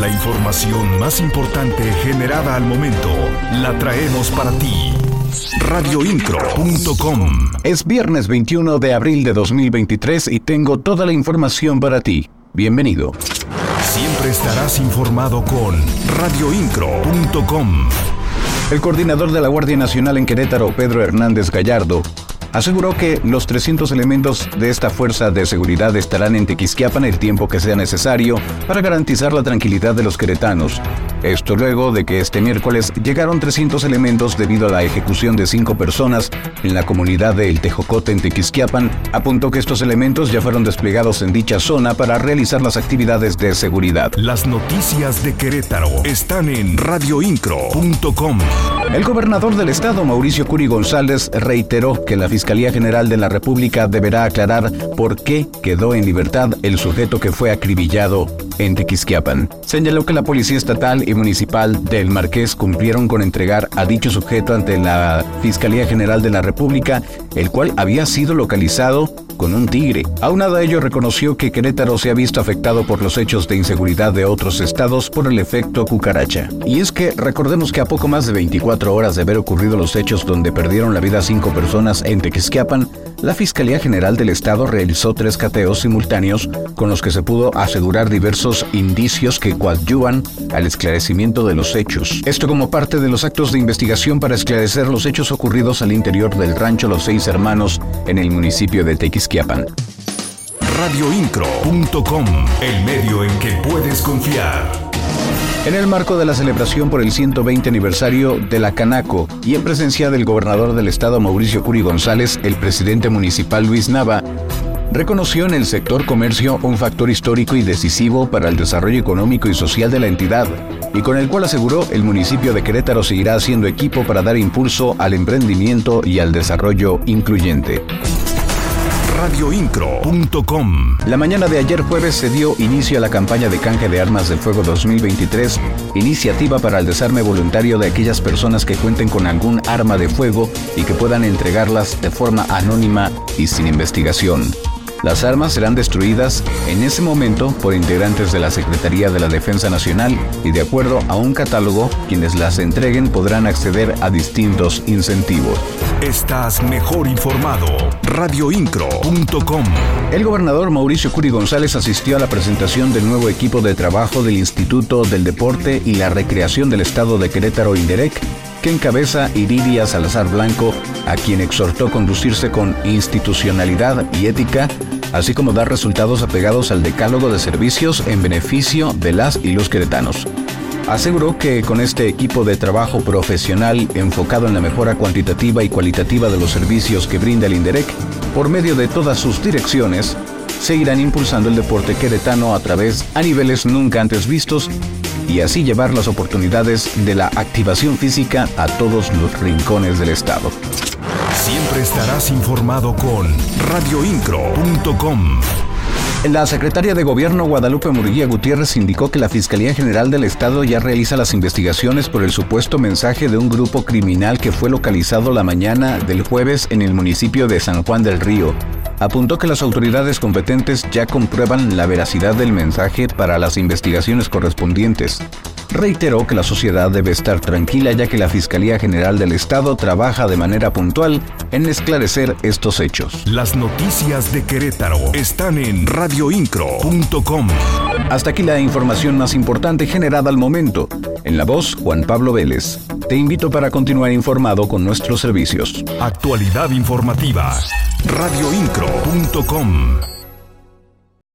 La información más importante generada al momento la traemos para ti. Radioincro.com Es viernes 21 de abril de 2023 y tengo toda la información para ti. Bienvenido. Siempre estarás informado con radioincro.com. El coordinador de la Guardia Nacional en Querétaro, Pedro Hernández Gallardo, aseguró que los 300 elementos de esta fuerza de seguridad estarán en Tequisquiapan el tiempo que sea necesario para garantizar la tranquilidad de los queretanos. Esto luego de que este miércoles llegaron 300 elementos debido a la ejecución de cinco personas en la comunidad de El Tejocote en Tequisquiapan, apuntó que estos elementos ya fueron desplegados en dicha zona para realizar las actividades de seguridad. Las noticias de Querétaro están en radioincro.com. El gobernador del estado, Mauricio Curi González, reiteró que la Fiscalía General de la República deberá aclarar por qué quedó en libertad el sujeto que fue acribillado en Tequisquiapan. Señaló que la Policía Estatal y Municipal del Marqués cumplieron con entregar a dicho sujeto ante la Fiscalía General de la República, el cual había sido localizado con un tigre. Aunado a ello reconoció que Querétaro se ha visto afectado por los hechos de inseguridad de otros estados por el efecto cucaracha. Y es que recordemos que a poco más de 24 horas de haber ocurrido los hechos donde perdieron la vida cinco personas en Tequisquiapan, la Fiscalía General del Estado realizó tres cateos simultáneos con los que se pudo asegurar diversos indicios que coadyuvan al esclarecimiento de los hechos. Esto como parte de los actos de investigación para esclarecer los hechos ocurridos al interior del rancho Los Seis Hermanos en el municipio de Tequisquiapan. Radioincro.com, el medio en que puedes confiar. En el marco de la celebración por el 120 aniversario de la Canaco y en presencia del gobernador del estado Mauricio Curi González, el presidente municipal Luis Nava reconoció en el sector comercio un factor histórico y decisivo para el desarrollo económico y social de la entidad, y con el cual aseguró el municipio de Querétaro seguirá haciendo equipo para dar impulso al emprendimiento y al desarrollo incluyente radioincro.com. La mañana de ayer jueves se dio inicio a la campaña de canje de armas de fuego 2023, iniciativa para el desarme voluntario de aquellas personas que cuenten con algún arma de fuego y que puedan entregarlas de forma anónima y sin investigación. Las armas serán destruidas en ese momento por integrantes de la Secretaría de la Defensa Nacional y de acuerdo a un catálogo, quienes las entreguen podrán acceder a distintos incentivos. Estás mejor informado. Radioincro.com. El gobernador Mauricio Curi González asistió a la presentación del nuevo equipo de trabajo del Instituto del Deporte y la Recreación del Estado de Querétaro Inderec que encabeza Iridia Salazar Blanco, a quien exhortó conducirse con institucionalidad y ética, así como dar resultados apegados al decálogo de servicios en beneficio de las y los queretanos. Aseguró que con este equipo de trabajo profesional enfocado en la mejora cuantitativa y cualitativa de los servicios que brinda el INDEREC, por medio de todas sus direcciones, seguirán impulsando el deporte queretano a través a niveles nunca antes vistos y así llevar las oportunidades de la activación física a todos los rincones del estado. Siempre estarás informado con radioincro.com. La secretaria de Gobierno Guadalupe Murguía Gutiérrez indicó que la Fiscalía General del Estado ya realiza las investigaciones por el supuesto mensaje de un grupo criminal que fue localizado la mañana del jueves en el municipio de San Juan del Río. Apuntó que las autoridades competentes ya comprueban la veracidad del mensaje para las investigaciones correspondientes reiteró que la sociedad debe estar tranquila ya que la Fiscalía General del Estado trabaja de manera puntual en esclarecer estos hechos. Las noticias de Querétaro están en radioincro.com. Hasta aquí la información más importante generada al momento. En la voz, Juan Pablo Vélez. Te invito para continuar informado con nuestros servicios. Actualidad informativa. radioincro.com.